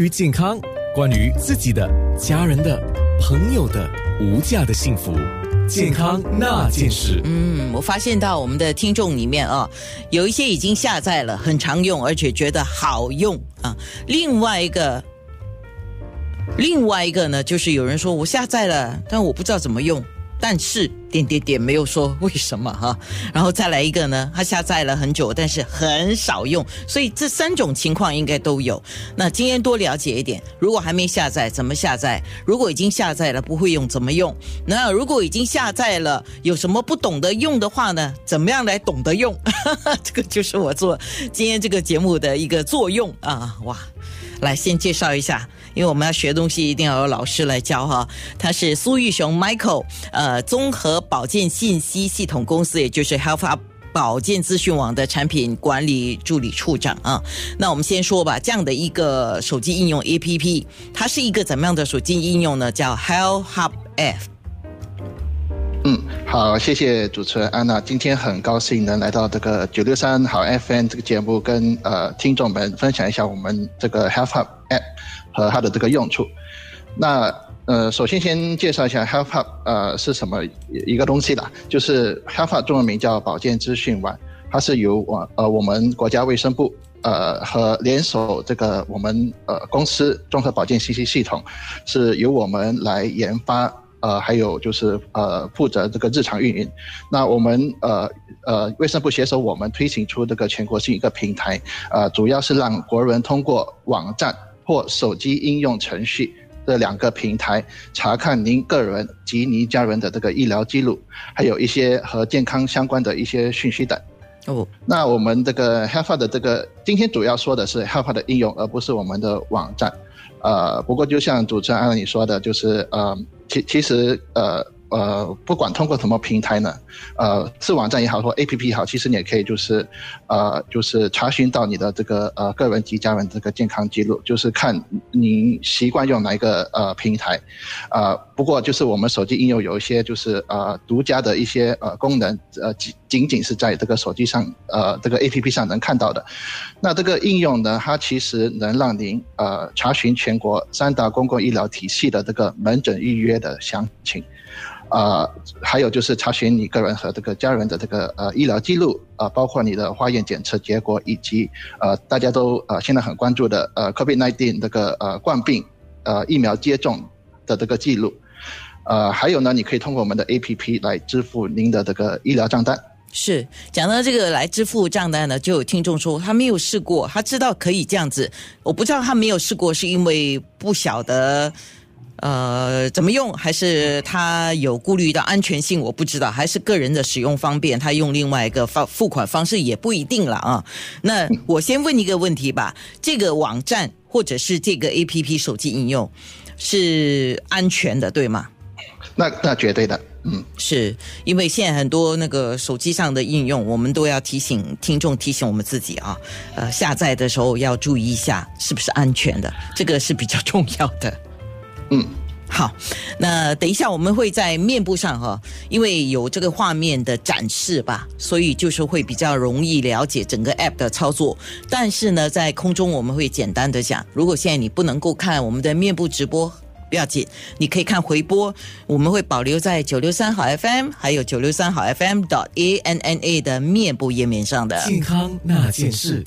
关于健康，关于自己的、家人的、朋友的无价的幸福，健康那件事。嗯，我发现到我们的听众里面啊，有一些已经下载了，很常用，而且觉得好用啊。另外一个，另外一个呢，就是有人说我下载了，但我不知道怎么用。但是点点点没有说为什么哈，然后再来一个呢，他下载了很久，但是很少用，所以这三种情况应该都有。那今天多了解一点，如果还没下载怎么下载？如果已经下载了不会用怎么用？那如果已经下载了有什么不懂得用的话呢？怎么样来懂得用？这个就是我做今天这个节目的一个作用啊！哇，来先介绍一下。因为我们要学东西，一定要有老师来教哈。他是苏玉雄 Michael，呃，综合保健信息系统公司，也就是 Health Up 保健资讯网的产品管理助理处长啊。那我们先说吧，这样的一个手机应用 APP，它是一个怎么样的手机应用呢？叫 Health Hub F。好，谢谢主持人安娜。今天很高兴能来到这个九六三好 FM 这个节目，跟呃听众们分享一下我们这个 Health Hub App。和它的这个用处，那呃，首先先介绍一下 Health Hub，呃，是什么一个东西啦？就是 Health Hub 中文名叫保健资讯网，它是由我呃我们国家卫生部呃和联手这个我们呃公司综合保健信息系统，是由我们来研发，呃，还有就是呃负责这个日常运营。那我们呃呃卫生部携手我们推行出这个全国性一个平台，呃，主要是让国人通过网站。或手机应用程序这两个平台查看您个人及您家人的这个医疗记录，还有一些和健康相关的一些讯息等。那我们这个 Health 的这个今天主要说的是 Health 的应用，而不是我们的网站。呃，不过就像主持人按你说的，就是呃，其其实呃。呃，不管通过什么平台呢，呃，是网站也好，或 A P P 也好，其实你也可以就是，呃，就是查询到你的这个呃个人及家人这个健康记录，就是看您习惯用哪一个呃平台，呃，不过就是我们手机应用有一些就是呃独家的一些呃功能，呃仅仅仅是在这个手机上呃这个 A P P 上能看到的。那这个应用呢，它其实能让您呃查询全国三大公共医疗体系的这个门诊预约的详情。呃，还有就是查询你个人和这个家人的这个呃医疗记录，呃，包括你的化验检测结果，以及呃大家都呃现在很关注的呃 COVID-19 这个呃冠病呃疫苗接种的这个记录，呃，还有呢，你可以通过我们的 APP 来支付您的这个医疗账单。是讲到这个来支付账单呢，就有听众说他没有试过，他知道可以这样子，我不知道他没有试过是因为不晓得。呃，怎么用？还是他有顾虑到安全性？我不知道，还是个人的使用方便，他用另外一个方付款方式也不一定了啊。那我先问一个问题吧：这个网站或者是这个 A P P 手机应用是安全的，对吗？那那绝对的，嗯，是因为现在很多那个手机上的应用，我们都要提醒听众提醒我们自己啊，呃，下载的时候要注意一下是不是安全的，这个是比较重要的。嗯，好，那等一下我们会在面部上哈，因为有这个画面的展示吧，所以就是会比较容易了解整个 App 的操作。但是呢，在空中我们会简单的讲，如果现在你不能够看我们的面部直播，不要紧，你可以看回播，我们会保留在九六三好 FM 还有九六三好 FM dot A N N A 的面部页面上的健康那件事。